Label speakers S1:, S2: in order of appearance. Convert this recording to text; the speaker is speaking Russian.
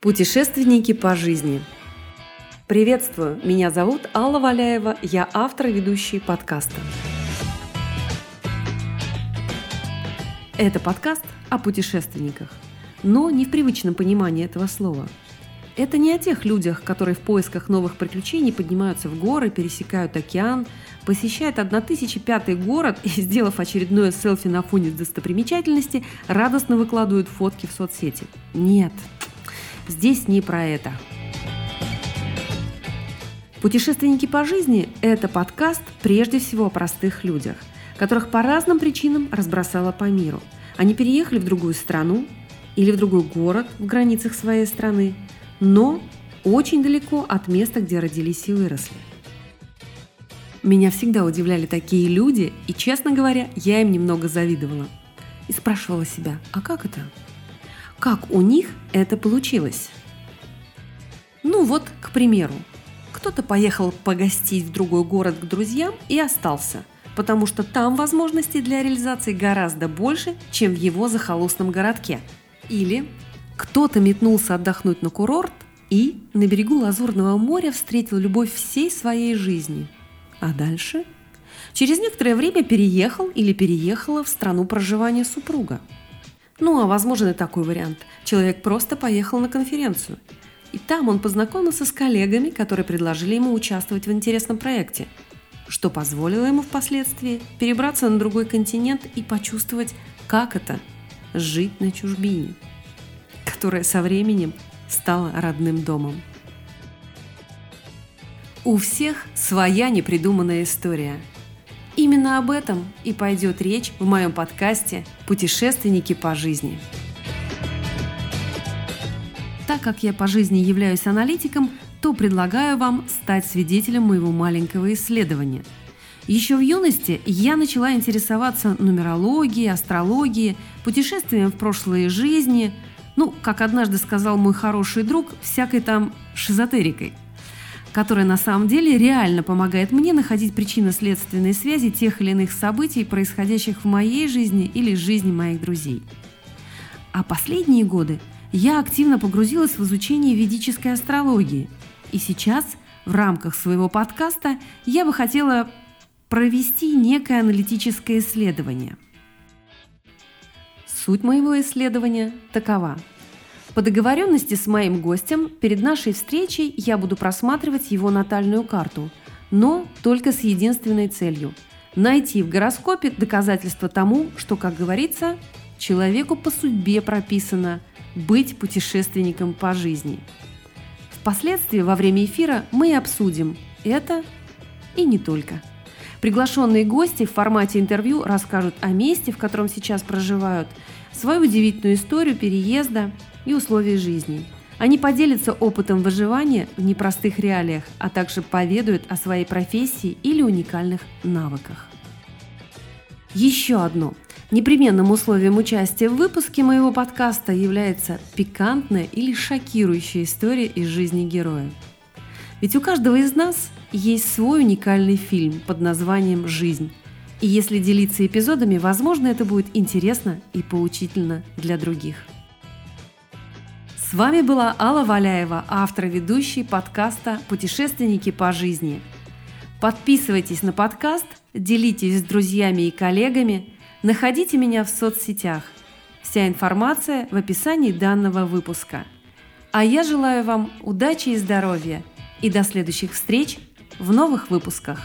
S1: Путешественники по жизни. Приветствую, меня зовут Алла Валяева, я автор и ведущий подкаста. Это подкаст о путешественниках, но не в привычном понимании этого слова. Это не о тех людях, которые в поисках новых приключений поднимаются в горы, пересекают океан, посещают 1005 город и, сделав очередное селфи на фоне достопримечательности, радостно выкладывают фотки в соцсети. Нет, Здесь не про это. Путешественники по жизни – это подкаст прежде всего о простых людях, которых по разным причинам разбросало по миру. Они переехали в другую страну или в другой город в границах своей страны, но очень далеко от места, где родились и выросли. Меня всегда удивляли такие люди, и, честно говоря, я им немного завидовала. И спрашивала себя, а как это? Как у них это получилось? Ну вот, к примеру, кто-то поехал погостить в другой город к друзьям и остался, потому что там возможностей для реализации гораздо больше, чем в его захолустном городке. Или кто-то метнулся отдохнуть на курорт и на берегу Лазурного моря встретил любовь всей своей жизни. А дальше? Через некоторое время переехал или переехала в страну проживания супруга – ну, а возможен и такой вариант. Человек просто поехал на конференцию. И там он познакомился с коллегами, которые предложили ему участвовать в интересном проекте, что позволило ему впоследствии перебраться на другой континент и почувствовать, как это – жить на чужбине, которая со временем стала родным домом. У всех своя непридуманная история – Именно об этом и пойдет речь в моем подкасте «Путешественники по жизни». Так как я по жизни являюсь аналитиком, то предлагаю вам стать свидетелем моего маленького исследования. Еще в юности я начала интересоваться нумерологией, астрологией, путешествием в прошлые жизни, ну, как однажды сказал мой хороший друг, всякой там шизотерикой – которая на самом деле реально помогает мне находить причинно-следственные связи тех или иных событий, происходящих в моей жизни или жизни моих друзей. А последние годы я активно погрузилась в изучение ведической астрологии. И сейчас в рамках своего подкаста я бы хотела провести некое аналитическое исследование. Суть моего исследования такова – по договоренности с моим гостем перед нашей встречей я буду просматривать его натальную карту, но только с единственной целью – найти в гороскопе доказательства тому, что, как говорится, человеку по судьбе прописано быть путешественником по жизни. Впоследствии во время эфира мы обсудим это и не только. Приглашенные гости в формате интервью расскажут о месте, в котором сейчас проживают, свою удивительную историю переезда – и условий жизни. Они поделятся опытом выживания в непростых реалиях, а также поведают о своей профессии или уникальных навыках. Еще одно. Непременным условием участия в выпуске моего подкаста является пикантная или шокирующая история из жизни героя. Ведь у каждого из нас есть свой уникальный фильм под названием «Жизнь». И если делиться эпизодами, возможно, это будет интересно и поучительно для других. С вами была Алла Валяева, автор и ведущий подкаста «Путешественники по жизни». Подписывайтесь на подкаст, делитесь с друзьями и коллегами, находите меня в соцсетях. Вся информация в описании данного выпуска. А я желаю вам удачи и здоровья и до следующих встреч в новых выпусках.